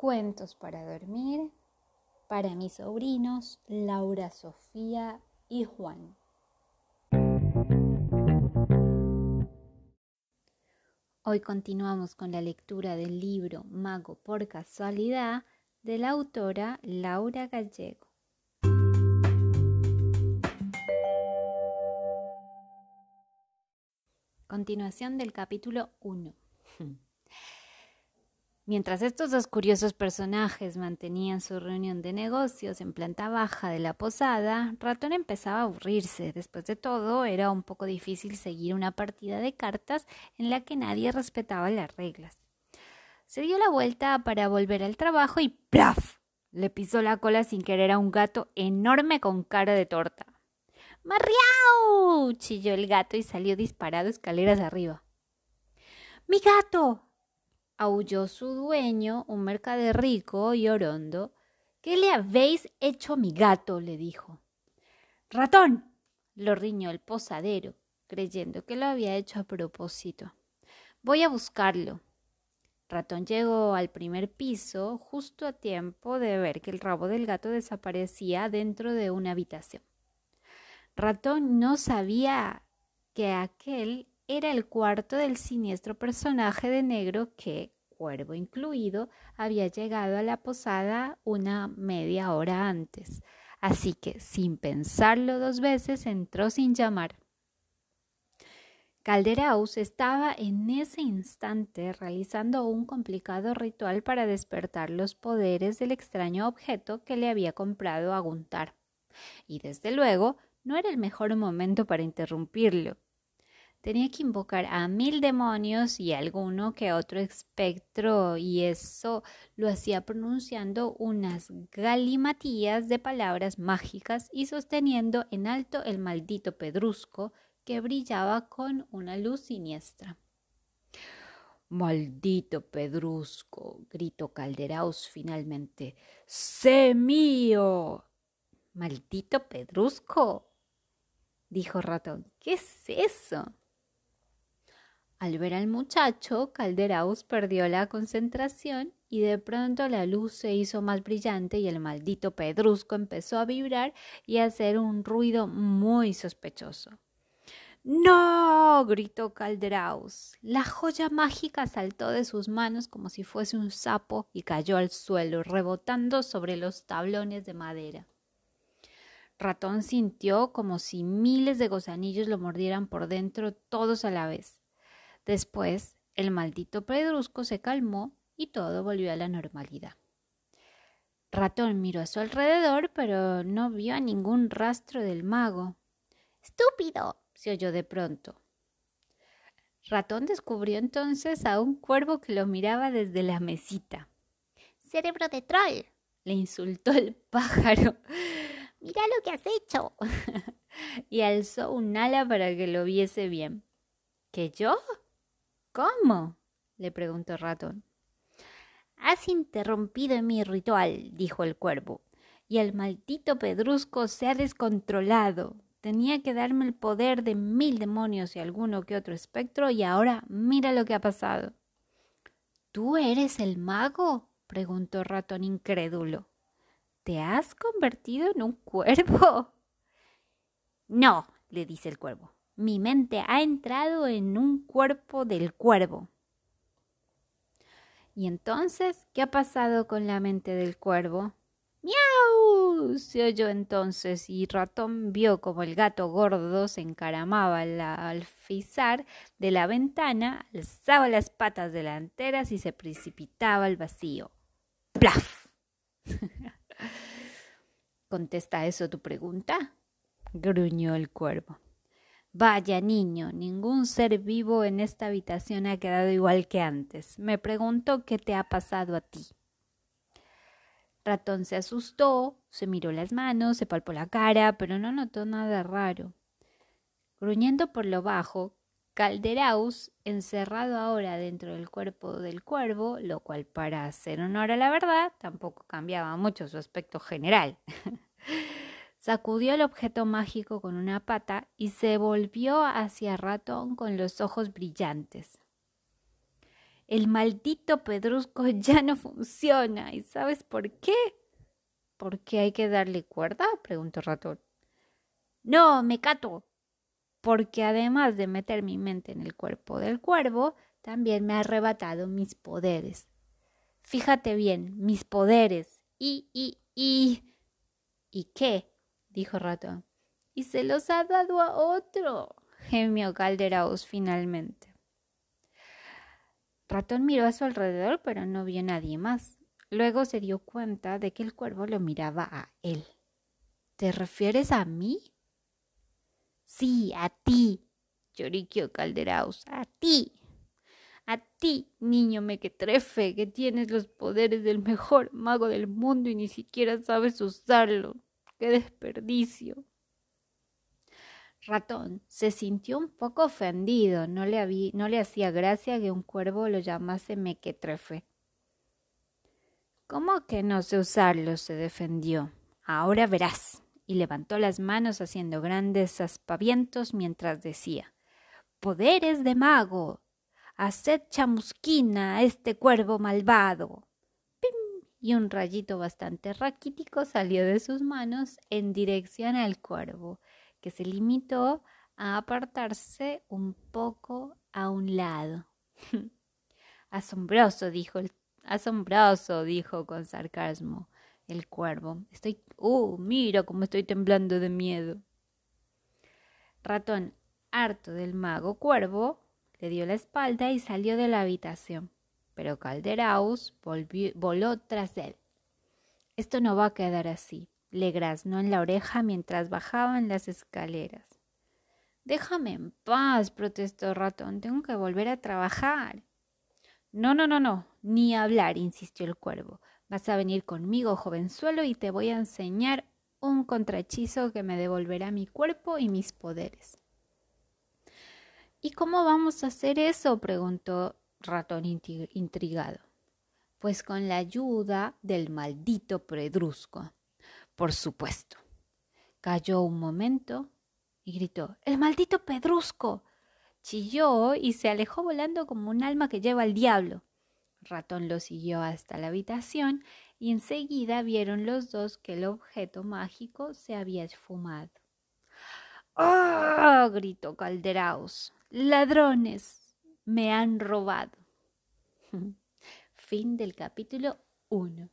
Cuentos para dormir para mis sobrinos Laura, Sofía y Juan. Hoy continuamos con la lectura del libro Mago por casualidad de la autora Laura Gallego. Continuación del capítulo 1. Mientras estos dos curiosos personajes mantenían su reunión de negocios en planta baja de la posada, Ratón empezaba a aburrirse. Después de todo, era un poco difícil seguir una partida de cartas en la que nadie respetaba las reglas. Se dio la vuelta para volver al trabajo y ¡plaf! Le pisó la cola sin querer a un gato enorme con cara de torta. ¡Marriau! chilló el gato y salió disparado escaleras arriba. ¡Mi gato! Aulló su dueño, un mercader rico y orondo. ¿Qué le habéis hecho a mi gato? le dijo. Ratón. lo riñó el posadero, creyendo que lo había hecho a propósito. Voy a buscarlo. Ratón llegó al primer piso justo a tiempo de ver que el rabo del gato desaparecía dentro de una habitación. Ratón no sabía que aquel era el cuarto del siniestro personaje de negro que, cuervo incluido, había llegado a la posada una media hora antes. Así que, sin pensarlo dos veces, entró sin llamar. Calderaus estaba en ese instante realizando un complicado ritual para despertar los poderes del extraño objeto que le había comprado a Guntar. Y desde luego no era el mejor momento para interrumpirlo tenía que invocar a mil demonios y alguno que otro espectro y eso lo hacía pronunciando unas galimatías de palabras mágicas y sosteniendo en alto el maldito pedrusco que brillaba con una luz siniestra. Maldito pedrusco, gritó Calderaus finalmente. ¡Sé mío! Maldito pedrusco, dijo Ratón. ¿Qué es eso? Al ver al muchacho, Calderaus perdió la concentración y de pronto la luz se hizo más brillante y el maldito pedrusco empezó a vibrar y a hacer un ruido muy sospechoso. ¡No! gritó Calderaus. La joya mágica saltó de sus manos como si fuese un sapo y cayó al suelo, rebotando sobre los tablones de madera. Ratón sintió como si miles de gozanillos lo mordieran por dentro todos a la vez. Después, el maldito pedrusco se calmó y todo volvió a la normalidad. Ratón miró a su alrededor, pero no vio a ningún rastro del mago. ¡Estúpido! se oyó de pronto. Ratón descubrió entonces a un cuervo que lo miraba desde la mesita. ¡Cerebro de troll! le insultó el pájaro. Mira lo que has hecho. y alzó un ala para que lo viese bien. ¿Que yo? ¿Cómo? le preguntó Ratón. Has interrumpido mi ritual, dijo el cuervo, y el maldito pedrusco se ha descontrolado. Tenía que darme el poder de mil demonios y alguno que otro espectro, y ahora mira lo que ha pasado. ¿Tú eres el mago? preguntó Ratón incrédulo. ¿Te has convertido en un cuervo? No, le dice el cuervo mi mente ha entrado en un cuerpo del cuervo. ¿Y entonces qué ha pasado con la mente del cuervo? ¡Miau! se oyó entonces y Ratón vio como el gato gordo se encaramaba al alfizar de la ventana, alzaba las patas delanteras y se precipitaba al vacío. ¡Plaf! ¿Contesta eso tu pregunta? gruñó el cuervo. Vaya niño, ningún ser vivo en esta habitación ha quedado igual que antes. Me pregunto qué te ha pasado a ti. Ratón se asustó, se miró las manos, se palpó la cara, pero no notó nada raro. Gruñendo por lo bajo, Calderaus, encerrado ahora dentro del cuerpo del cuervo, lo cual para hacer honor a la verdad tampoco cambiaba mucho su aspecto general. Sacudió el objeto mágico con una pata y se volvió hacia Ratón con los ojos brillantes. El maldito pedrusco ya no funciona. ¿Y sabes por qué? ¿Por qué hay que darle cuerda? preguntó Ratón. No, me cato. Porque además de meter mi mente en el cuerpo del cuervo, también me ha arrebatado mis poderes. Fíjate bien, mis poderes. Y, y, y. ¿Y qué? Dijo Ratón. Y se los ha dado a otro, gemió Calderaus finalmente. Ratón miró a su alrededor, pero no vio nadie más. Luego se dio cuenta de que el cuervo lo miraba a él. ¿Te refieres a mí? Sí, a ti, lloriqueó Calderaus, a ti. A ti, niño mequetrefe, que tienes los poderes del mejor mago del mundo y ni siquiera sabes usarlo. ¡Qué desperdicio! Ratón se sintió un poco ofendido. No le, no le hacía gracia que un cuervo lo llamase mequetrefe. ¿Cómo que no sé usarlo? se defendió. Ahora verás. Y levantó las manos haciendo grandes aspavientos mientras decía Poderes de mago. Haced chamusquina a este cuervo malvado. Y un rayito bastante raquítico salió de sus manos en dirección al cuervo que se limitó a apartarse un poco a un lado. asombroso, dijo el asombroso, dijo con sarcasmo el cuervo. Estoy. ¡Uh! Mira cómo estoy temblando de miedo. Ratón, harto del mago cuervo, le dio la espalda y salió de la habitación. Pero Calderaus voló tras él. Esto no va a quedar así le graznó en la oreja mientras bajaban las escaleras. Déjame en paz, protestó Ratón. Tengo que volver a trabajar. No, no, no, no, ni hablar, insistió el cuervo. Vas a venir conmigo, jovenzuelo, y te voy a enseñar un contrahechizo que me devolverá mi cuerpo y mis poderes. ¿Y cómo vamos a hacer eso? preguntó Ratón intrigado. Pues con la ayuda del maldito Predrusco por supuesto. Cayó un momento y gritó El maldito pedrusco. Chilló y se alejó volando como un alma que lleva al diablo. Ratón lo siguió hasta la habitación y enseguida vieron los dos que el objeto mágico se había esfumado. ¡Ah! gritó Calderaus. ¡Ladrones! Me han robado. fin del capítulo 1.